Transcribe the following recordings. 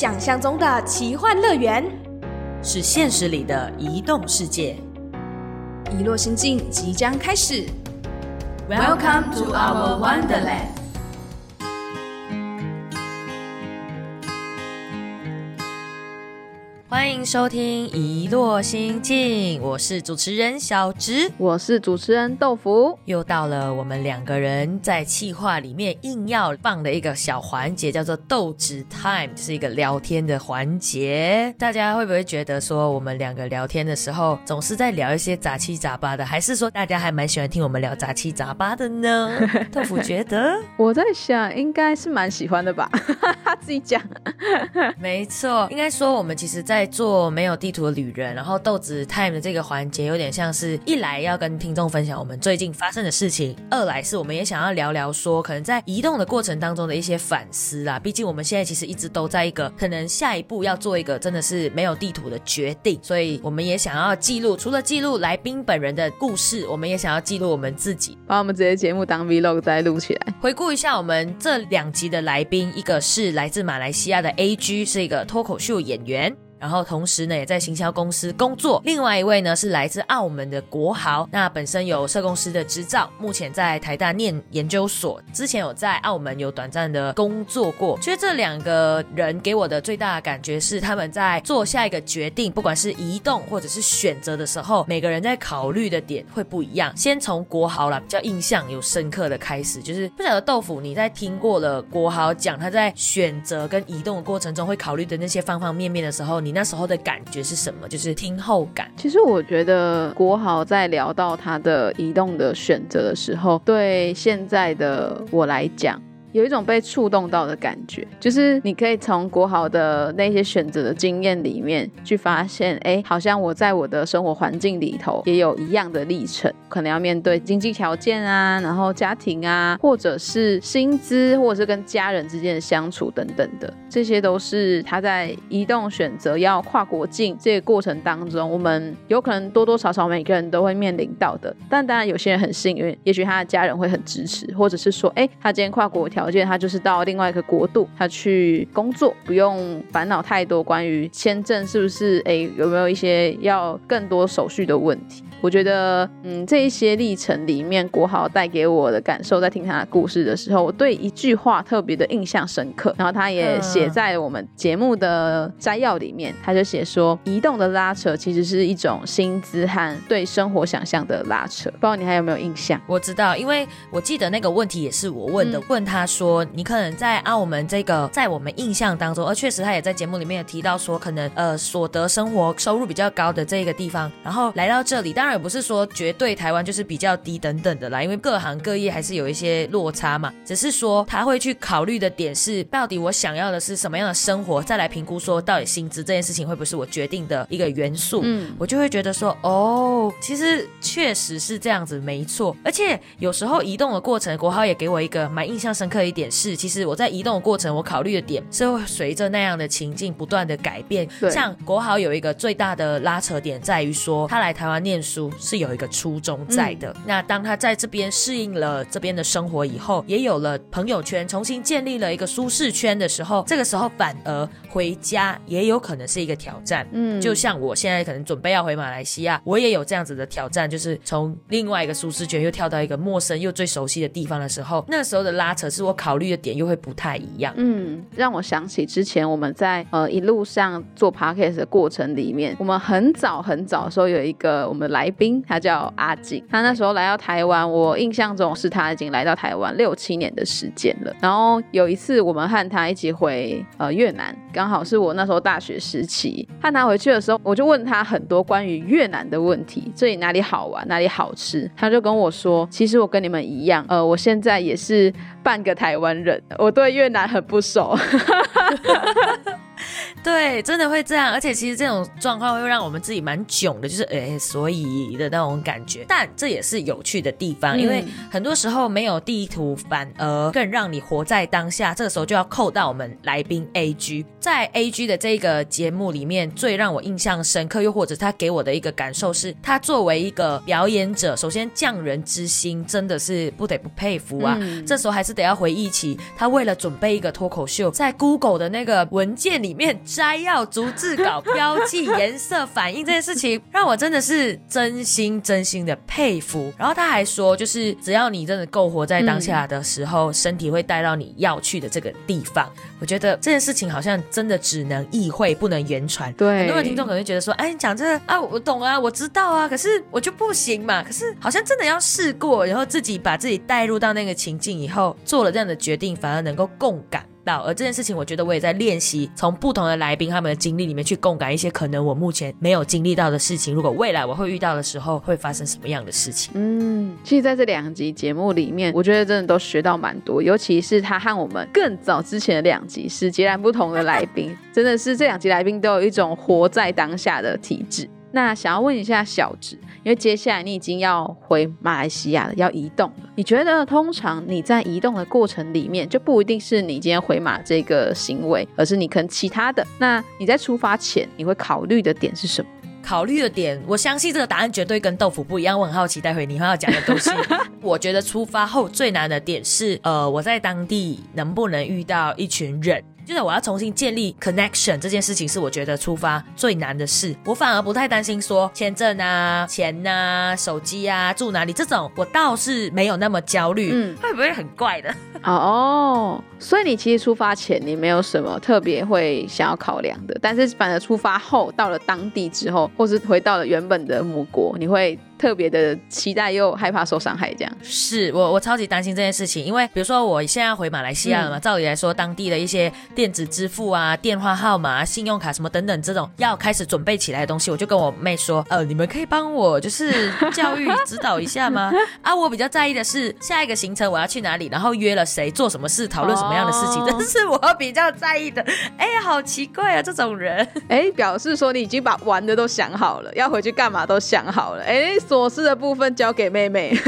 想象中的奇幻乐园，是现实里的移动世界。遗落心境即将开始。Welcome to our Wonderland. 欢迎收听《一落心境》，我是主持人小直，我是主持人豆腐。又到了我们两个人在气话里面硬要放的一个小环节，叫做豆子 time，就是一个聊天的环节。大家会不会觉得说，我们两个聊天的时候总是在聊一些杂七杂八的，还是说大家还蛮喜欢听我们聊杂七杂八的呢？豆腐觉得，我在想，应该是蛮喜欢的吧？自己讲。没错，应该说我们其实，在做没有地图的旅人，然后豆子 time 的这个环节，有点像是一来要跟听众分享我们最近发生的事情，二来是我们也想要聊聊说，可能在移动的过程当中的一些反思啦。毕竟我们现在其实一直都在一个可能下一步要做一个真的是没有地图的决定，所以我们也想要记录，除了记录来宾本人的故事，我们也想要记录我们自己，把我们这些节目当 vlog 再录起来。回顾一下我们这两集的来宾，一个是来自马来西亚的 A.G，是一个脱口秀演员。然后同时呢，也在行销公司工作。另外一位呢是来自澳门的国豪，那本身有社公司的执照，目前在台大念研究所。之前有在澳门有短暂的工作过。其实这两个人给我的最大的感觉是，他们在做下一个决定，不管是移动或者是选择的时候，每个人在考虑的点会不一样。先从国豪啦，比较印象有深刻的开始，就是不晓得豆腐你在听过了国豪讲他在选择跟移动的过程中会考虑的那些方方面面的时候，你你那时候的感觉是什么？就是听后感。其实我觉得国豪在聊到他的移动的选择的时候，对现在的我来讲。有一种被触动到的感觉，就是你可以从国豪的那些选择的经验里面去发现，哎，好像我在我的生活环境里头也有一样的历程，可能要面对经济条件啊，然后家庭啊，或者是薪资，或者是跟家人之间的相处等等的，这些都是他在移动选择要跨国境这个过程当中，我们有可能多多少少每个人都会面临到的。但当然，有些人很幸运，也许他的家人会很支持，或者是说，哎，他今天跨国条件，他就是到另外一个国度，他去工作，不用烦恼太多关于签证是不是，哎，有没有一些要更多手续的问题。我觉得，嗯，这一些历程里面，国豪带给我的感受，在听他的故事的时候，我对一句话特别的印象深刻。然后他也写在我们节目的摘要里面，他就写说，移动的拉扯其实是一种薪资和对生活想象的拉扯。不知道你还有没有印象？我知道，因为我记得那个问题也是我问的，嗯问他说，你可能在澳门这个，在我们印象当中，而确实他也在节目里面有提到说，可能呃所得生活收入比较高的这个地方，然后来到这里，当然也不是说绝对台湾就是比较低等等的啦，因为各行各业还是有一些落差嘛，只是说他会去考虑的点是，到底我想要的是什么样的生活，再来评估说到底薪资这件事情会不会是我决定的一个元素。嗯，我就会觉得说，哦，其实确实是这样子，没错。而且有时候移动的过程，国豪也给我一个蛮印象深刻的一点是，其实我在移动的过程，我考虑的点是会随着那样的情境不断的改变。对像国豪有一个最大的拉扯点在于说，他来台湾念书是有一个初衷在的。那当他在这边适应了这边的生活以后，也有了朋友圈，重新建立了一个舒适圈的时候，这个时候反而回家也有可能是一个挑战。嗯就像我现在可能准备要回马来西亚，我也有这样子的挑战，就是从另外一个舒适圈又跳到一个陌生又最熟悉的地方的时候，那时候的拉扯是我考虑的点又会不太一样。嗯，让我想起之前我们在呃一路上做 podcast 的过程里面，我们很早很早的时候有一个我们的来宾，他叫阿景，他那时候来到台湾，我印象中是他已经来到台湾六七年的时间了。然后有一次我们和他一起回呃越南，刚好是我那时候大学时期，和他回去的时候，我就问他很多关于越南的问题，这里哪里好玩，哪里好吃，他就跟我说，其实我跟你们一样，呃，我现在也是半个台湾人，我对越南很不熟。对，真的会这样。而且其实这种状况会让我们自己蛮囧的，就是哎，所以的那种感觉。但这也是有趣的地方，因为很多时候没有地图，反而更让你活在当下。这个时候就要扣到我们来宾 A G，在 A G 的这个节目里面，最让我印象深刻，又或者他给我的一个感受是，他作为一个表演者，首先匠人之心真的是不得不佩服啊。这时候还是得要回忆起他为了准备一个脱口秀，在 Google 的那个文件里面摘要、逐字稿、标记、颜色、反应这件事情，让我真的是真心真心的佩服。然后他还说，就是只要你真的够活在当下的时候，身体会带到你要去的这个地方。我觉得这件事情好像真的只能意会，不能言传。对，很多的听众可能会觉得说，哎，你讲这个啊，我懂啊，我知道啊，可是我就不行嘛。可是好像真的要试过，然后自己把自己带入到那个情境以后，做了这样的决定，反而能够共感。而这件事情，我觉得我也在练习，从不同的来宾他们的经历里面去共感一些可能我目前没有经历到的事情。如果未来我会遇到的时候，会发生什么样的事情？嗯，其实在这两集节目里面，我觉得真的都学到蛮多，尤其是他和我们更早之前的两集是截然不同的来宾，真的是这两集来宾都有一种活在当下的体质。那想要问一下小植，因为接下来你已经要回马来西亚了，要移动了。你觉得通常你在移动的过程里面，就不一定是你今天回马这个行为，而是你可能其他的。那你在出发前，你会考虑的点是什么？考虑的点，我相信这个答案绝对跟豆腐不一样。我很好奇，待会你会要讲的东西。我觉得出发后最难的点是，呃，我在当地能不能遇到一群人。就是我要重新建立 connection 这件事情是我觉得出发最难的事，我反而不太担心说签证啊、钱啊、手机啊、住哪里这种，我倒是没有那么焦虑。嗯，会不会很怪的？哦，所以你其实出发前你没有什么特别会想要考量的，但是反而出发后到了当地之后，或是回到了原本的母国，你会。特别的期待又害怕受伤害，这样是我我超级担心这件事情，因为比如说我现在回马来西亚了嘛，照理来说当地的一些电子支付啊、电话号码、信用卡什么等等这种要开始准备起来的东西，我就跟我妹说，呃，你们可以帮我就是教育指导一下吗？啊，我比较在意的是下一个行程我要去哪里，然后约了谁做什么事，讨论什么样的事情，这是我比较在意的。哎呀，好奇怪啊，这种人，哎，表示说你已经把玩的都想好了，要回去干嘛都想好了，哎。琐事的部分交给妹妹。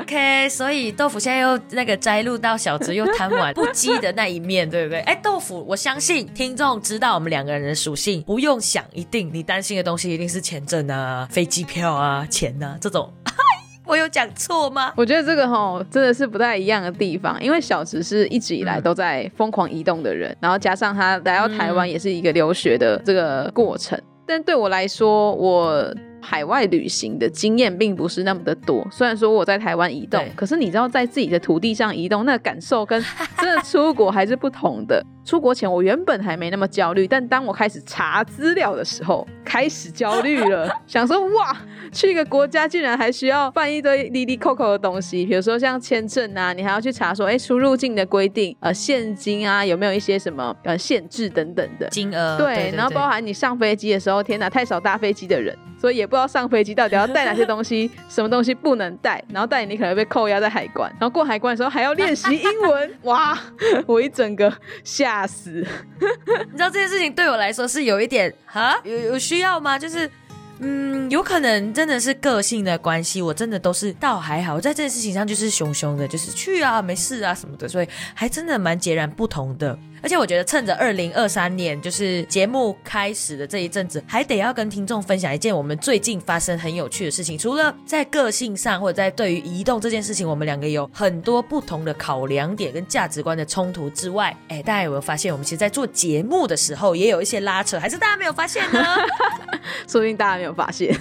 OK，所以豆腐现在又那个摘录到小直又贪玩不羁的那一面，对不对？哎，豆腐，我相信听众知道我们两个人的属性，不用想，一定你担心的东西一定是签证啊、飞机票啊、钱啊这种。我有讲错吗？我觉得这个吼真的是不太一样的地方，因为小直是一直以来都在疯狂移动的人，然后加上他来到台湾也是一个留学的这个过程，但对我来说，我。海外旅行的经验并不是那么的多，虽然说我在台湾移动，可是你知道在自己的土地上移动，那个感受跟真的出国还是不同的。出国前我原本还没那么焦虑，但当我开始查资料的时候，开始焦虑了，想说哇，去一个国家竟然还需要办一堆滴滴扣扣的东西，比如说像签证啊，你还要去查说，哎，出入境的规定，呃，现金啊，有没有一些什么呃限制等等的金额？对，然后包含你上飞机的时候，天哪，太少搭飞机的人，所以也不知道上飞机到底要带哪些东西，什么东西不能带，然后带你可能被扣押在海关，然后过海关的时候还要练习英文，哇，我一整个吓。死！你知道这件事情对我来说是有一点哈，有有需要吗？就是。嗯，有可能真的是个性的关系，我真的都是倒还好，我在这件事情上就是熊熊的，就是去啊，没事啊什么的，所以还真的蛮截然不同的。而且我觉得趁着二零二三年就是节目开始的这一阵子，还得要跟听众分享一件我们最近发生很有趣的事情。除了在个性上或者在对于移动这件事情，我们两个有很多不同的考量点跟价值观的冲突之外，哎，大家有没有发现我们其实，在做节目的时候也有一些拉扯，还是大家没有发现呢？说不定大家没有发现。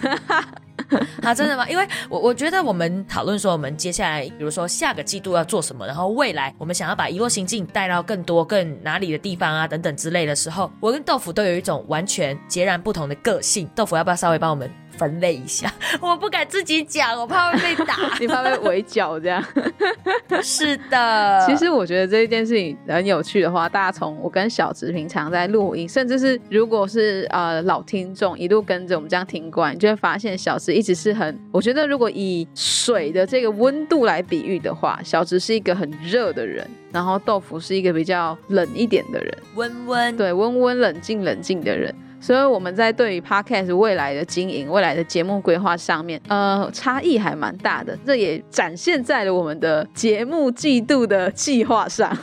啊，真的吗？因为我我觉得我们讨论说，我们接下来，比如说下个季度要做什么，然后未来我们想要把遗落行径带到更多、更哪里的地方啊，等等之类的时候，我跟豆腐都有一种完全截然不同的个性。豆腐要不要稍微帮我们分类一下，我不敢自己讲，我怕会被打。你怕被围剿这样？是的，其实我觉得这一件事情很有趣的话，大家从我跟小直平常在录音，甚至是如果是呃老听众一路跟着我们这样听过来，你就会发现小直一直是很，我觉得如果以水的这个温度来比喻的话，小直是一个很热的人，然后豆腐是一个比较冷一点的人，温温，对，温温冷静冷静的人。所以我们在对于 podcast 未来的经营、未来的节目规划上面，呃，差异还蛮大的。这也展现在了我们的节目季度的计划上。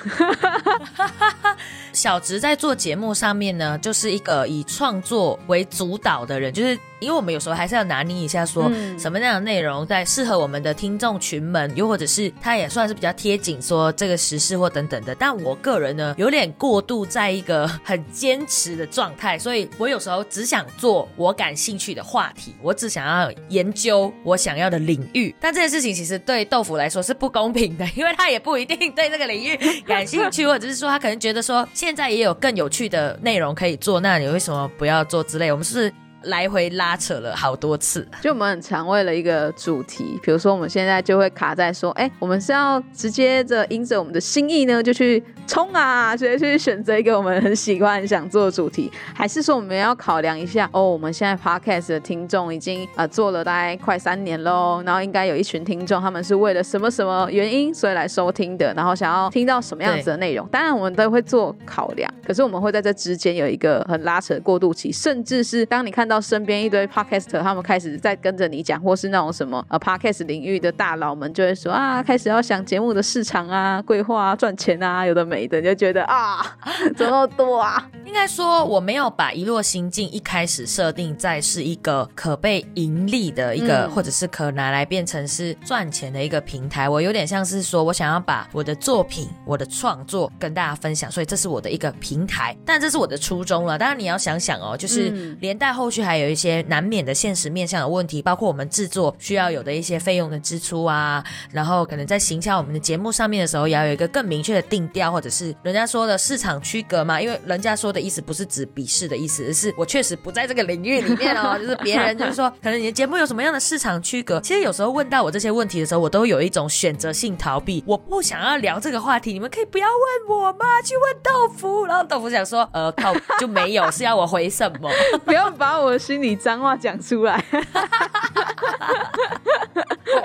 小直在做节目上面呢，就是一个以创作为主导的人，就是。因为我们有时候还是要拿捏一下，说什么样的内容在适合我们的听众群们，又或者是他也算是比较贴紧，说这个时事或等等的。但我个人呢，有点过度在一个很坚持的状态，所以我有时候只想做我感兴趣的话题，我只想要研究我想要的领域。但这件事情其实对豆腐来说是不公平的，因为他也不一定对这个领域感兴趣，或者是说他可能觉得说现现在也有更有趣的内容可以做，那你为什么不要做之类？我们是。来回拉扯了好多次，就我们很常为了一个主题，比如说我们现在就会卡在说，哎，我们是要直接着因着我们的心意呢，就去冲啊，直接去选择一个我们很喜欢、很想做的主题，还是说我们要考量一下，哦，我们现在 podcast 的听众已经啊做了大概快三年喽，然后应该有一群听众，他们是为了什么什么原因所以来收听的，然后想要听到什么样子的内容，当然我们都会做考量，可是我们会在这之间有一个很拉扯的过渡期，甚至是当你看到。到身边一堆 podcaster，他们开始在跟着你讲，或是那种什么呃 podcast 领域的大佬们就会说啊，开始要想节目的市场啊、规划啊、赚钱啊，有的没的，你就觉得啊，怎么多啊？应该说我没有把一落心境一开始设定在是一个可被盈利的一个，或者是可拿来变成是赚钱的一个平台。我有点像是说我想要把我的作品、我的创作跟大家分享，所以这是我的一个平台。但这是我的初衷了。当然你要想想哦，就是连带后续。还有一些难免的现实面向的问题，包括我们制作需要有的一些费用的支出啊，然后可能在行销我们的节目上面的时候，也要有一个更明确的定调，或者是人家说的市场区隔嘛。因为人家说的意思不是指鄙视的意思，而是我确实不在这个领域里面哦。就是别人 就是说，可能你的节目有什么样的市场区隔？其实有时候问到我这些问题的时候，我都有一种选择性逃避，我不想要聊这个话题。你们可以不要问我吗？去问豆腐，然后豆腐想说，呃，靠，就没有是要我回什么？不要把我。心里脏话讲出来，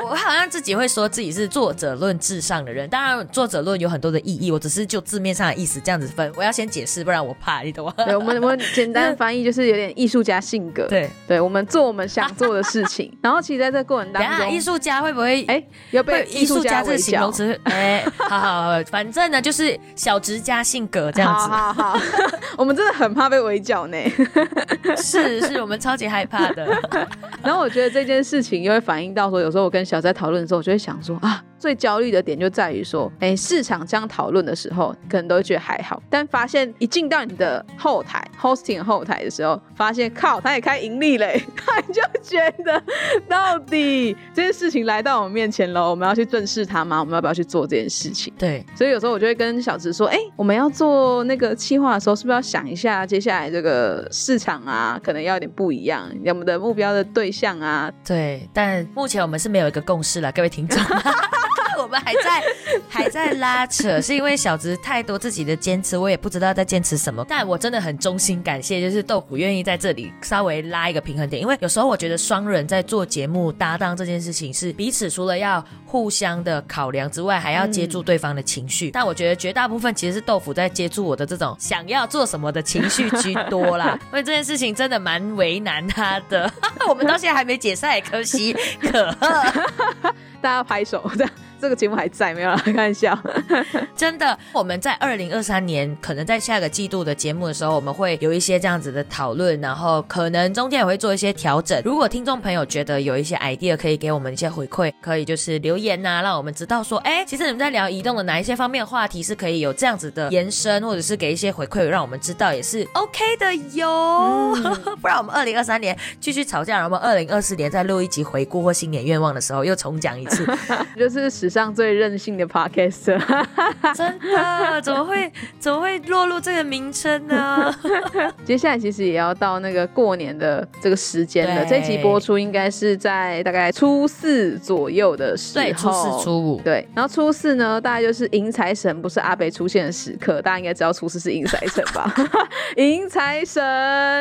我 我好像自己会说自己是作者论至上的人。当然，作者论有很多的意义，我只是就字面上的意思这样子分。我要先解释，不然我怕你懂吗？对，我们 我们简单翻译就是有点艺术家性格。对，对我们做我们想做的事情。然后其实在这过程当中，艺术家会不会哎要被艺术家这个形容词？哎，好好，反正呢就是小直家性格这样子。好好，我们真的很怕被围剿呢。是是。我们超级害怕的，然后我觉得这件事情又会反映到说，有时候我跟小在讨论的时候，我就会想说啊。最焦虑的点就在于说，哎，市场这样讨论的时候，可能都会觉得还好，但发现一进到你的后台 hosting 后台的时候，发现靠，他也开盈利嘞，他就觉得到底这件事情来到我们面前了，我们要去正视它吗？我们要不要去做这件事情？对，所以有时候我就会跟小直说，哎，我们要做那个企划的时候，是不是要想一下接下来这个市场啊，可能要有点不一样，我们的目标的对象啊？对，但目前我们是没有一个共识了，各位听众。我们还在 还在拉扯，是因为小直太多自己的坚持，我也不知道在坚持什么。但我真的很衷心感谢，就是豆腐愿意在这里稍微拉一个平衡点，因为有时候我觉得双人在做节目搭档这件事情，是彼此除了要互相的考量之外，还要接住对方的情绪。但我觉得绝大部分其实是豆腐在接住我的这种想要做什么的情绪居多啦，因为这件事情真的蛮为难他的。我们到现在还没解散，可惜可贺。大家拍手，这样这个节目还在没有？开玩笑，真的。我们在二零二三年，可能在下个季度的节目的时候，我们会有一些这样子的讨论，然后可能中间也会做一些调整。如果听众朋友觉得有一些 idea 可以给我们一些回馈，可以就是留言呐，让我们知道说，哎，其实你们在聊移动的哪一些方面的话题是可以有这样子的延伸，或者是给一些回馈，让我们知道也是 OK 的哟。不然我们二零二三年继续吵架，然后二零二四年再录一集回顾或新年愿望的时候又重讲一次。就是时史上最任性的 podcast。真的？怎么会怎么会落入这个名称呢？接下来其实也要到那个过年的这个时间了。这集播出应该是在大概初四左右的时候。对，初四初五。对，然后初四呢，大概就是迎财神，不是阿北出现的时刻。大家应该知道初四是迎财神吧？迎财神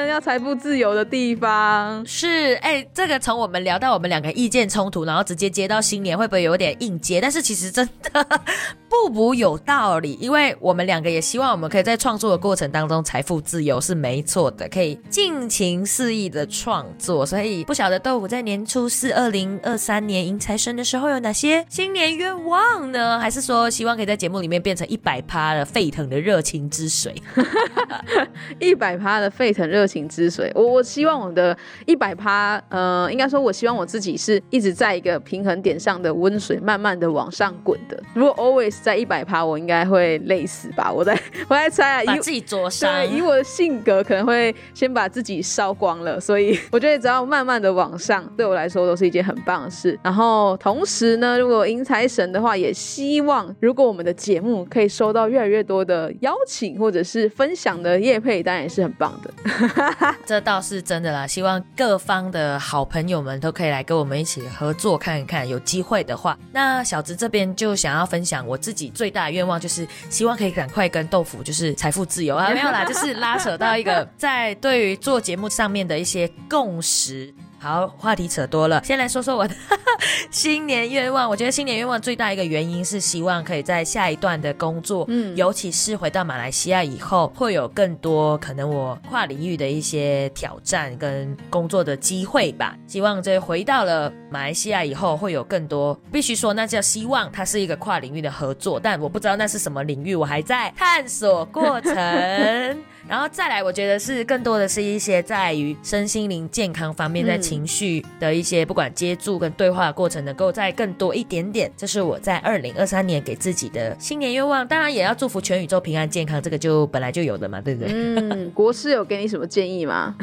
要财富自由的地方。是，哎，这个从我们聊到我们两个意见冲突，然后直接接到新年，会不会有点硬接？但是其实真的 不不有道理，因为我们两个也希望我们可以在创作的过程当中财富自由是没错的，可以尽情肆意的创作。所以不晓得豆腐在年初四二零二三年迎财神的时候有哪些新年愿望呢？还是说希望可以在节目里面变成一百趴的沸腾的热情之水？一百趴的沸腾热情之水，我我希望我的一百趴，呃，应该说我希望我自己是一直在一个平衡点上的温水，慢慢的往上滚的。如果 always 在一百趴，我应该会累死吧？我在 我在猜啊，把自己灼伤。以我的性格，可能会先把自己烧光了。所以 我觉得只要慢慢的往上，对我来说都是一件很棒的事。然后同时呢，如果迎财神的话，也希望如果我们的节目可以收到越来越多的邀请或者是分享的业配，当然也是很棒的。这倒是真的啦，希望各方的好朋友们都可以来跟我们一起合作看一看，有机会的话，那小直这边就想要分享我自己最大的愿望，就是希望可以赶快跟豆腐就是财富自由啊，没有啦，就是拉扯到一个在对于做节目上面的一些共识。好，话题扯多了，先来说说我的 新年愿望。我觉得新年愿望最大一个原因是希望可以在下一段的工作，嗯，尤其是回到马来西亚以后，会有更多可能我跨领域的一些挑战跟工作的机会吧。希望这回到了马来西亚以后，会有更多，必须说那叫希望，它是一个跨领域的合作，但我不知道那是什么领域，我还在探索过程。然后再来，我觉得是更多的是一些在于身心灵健康方面，在情绪的一些不管接触跟对话的过程，能够再更多一点点。这是我在二零二三年给自己的新年愿望。当然也要祝福全宇宙平安健康，这个就本来就有的嘛，对不对？嗯，国师有给你什么建议吗？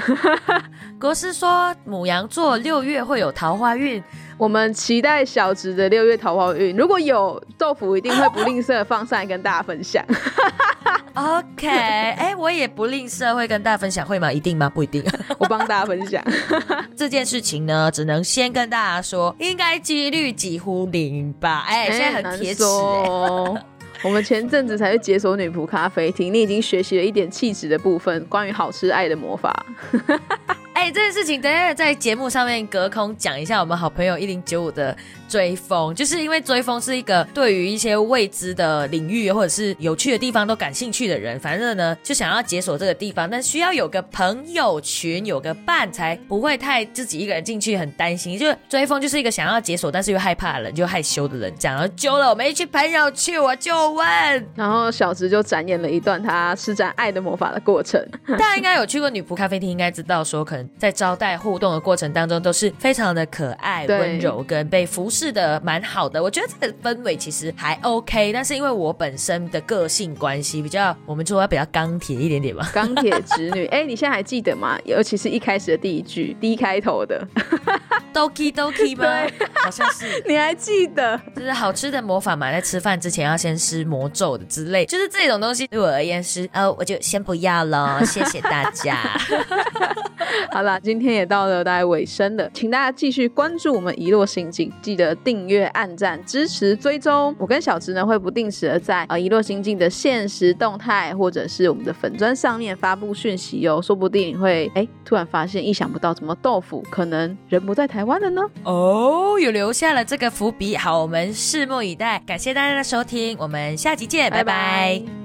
国师说母羊座六月会有桃花运。我们期待小侄的六月桃花运，如果有豆腐，一定会不吝啬放上来跟大家分享。OK，哎，我也不吝啬会跟大家分享，会吗？一定吗？不一定，我帮大家分享 这件事情呢，只能先跟大家说，应该几率几乎零吧。哎，现在很铁齿哦。我们前阵子才去解锁女仆咖啡厅，你已经学习了一点气质的部分，关于好吃爱的魔法。这件事情等下在节目上面隔空讲一下，我们好朋友一零九五的。追风，就是因为追风是一个对于一些未知的领域或者是有趣的地方都感兴趣的人，反正呢就想要解锁这个地方，但需要有个朋友群，有个伴才不会太自己一个人进去很担心。就追风就是一个想要解锁但是又害怕的人，就害羞的人，这样。揪了我们一群朋友去，我就问，然后小直就展演了一段他施展爱的魔法的过程。大家应该有去过女仆咖啡厅，应该知道说可能在招待互动的过程当中都是非常的可爱、温柔跟被服侍。的，蛮好的。我觉得这个氛围其实还 OK，但是因为我本身的个性关系比较，我们说要比较钢铁一点点吧。钢铁直女，哎，你现在还记得吗？尤其是一开始的第一句，D 开头的，Doki Doki 吗？好像是。你还记得？就是好吃的魔法嘛，在吃饭之前要先施魔咒的之类，就是这种东西对我而言是，呃，我就先不要了，谢谢大家。好了，今天也到了大概尾声了，请大家继续关注我们遗落心境，记得。订阅、按赞、支持、追踪，我跟小直呢会不定时的在呃一落心境的现实动态，或者是我们的粉砖上面发布讯息哦，说不定会哎突然发现意想不到，怎么豆腐可能人不在台湾了呢？哦，有留下了这个伏笔，好，我们拭目以待，感谢大家的收听，我们下集见，拜拜。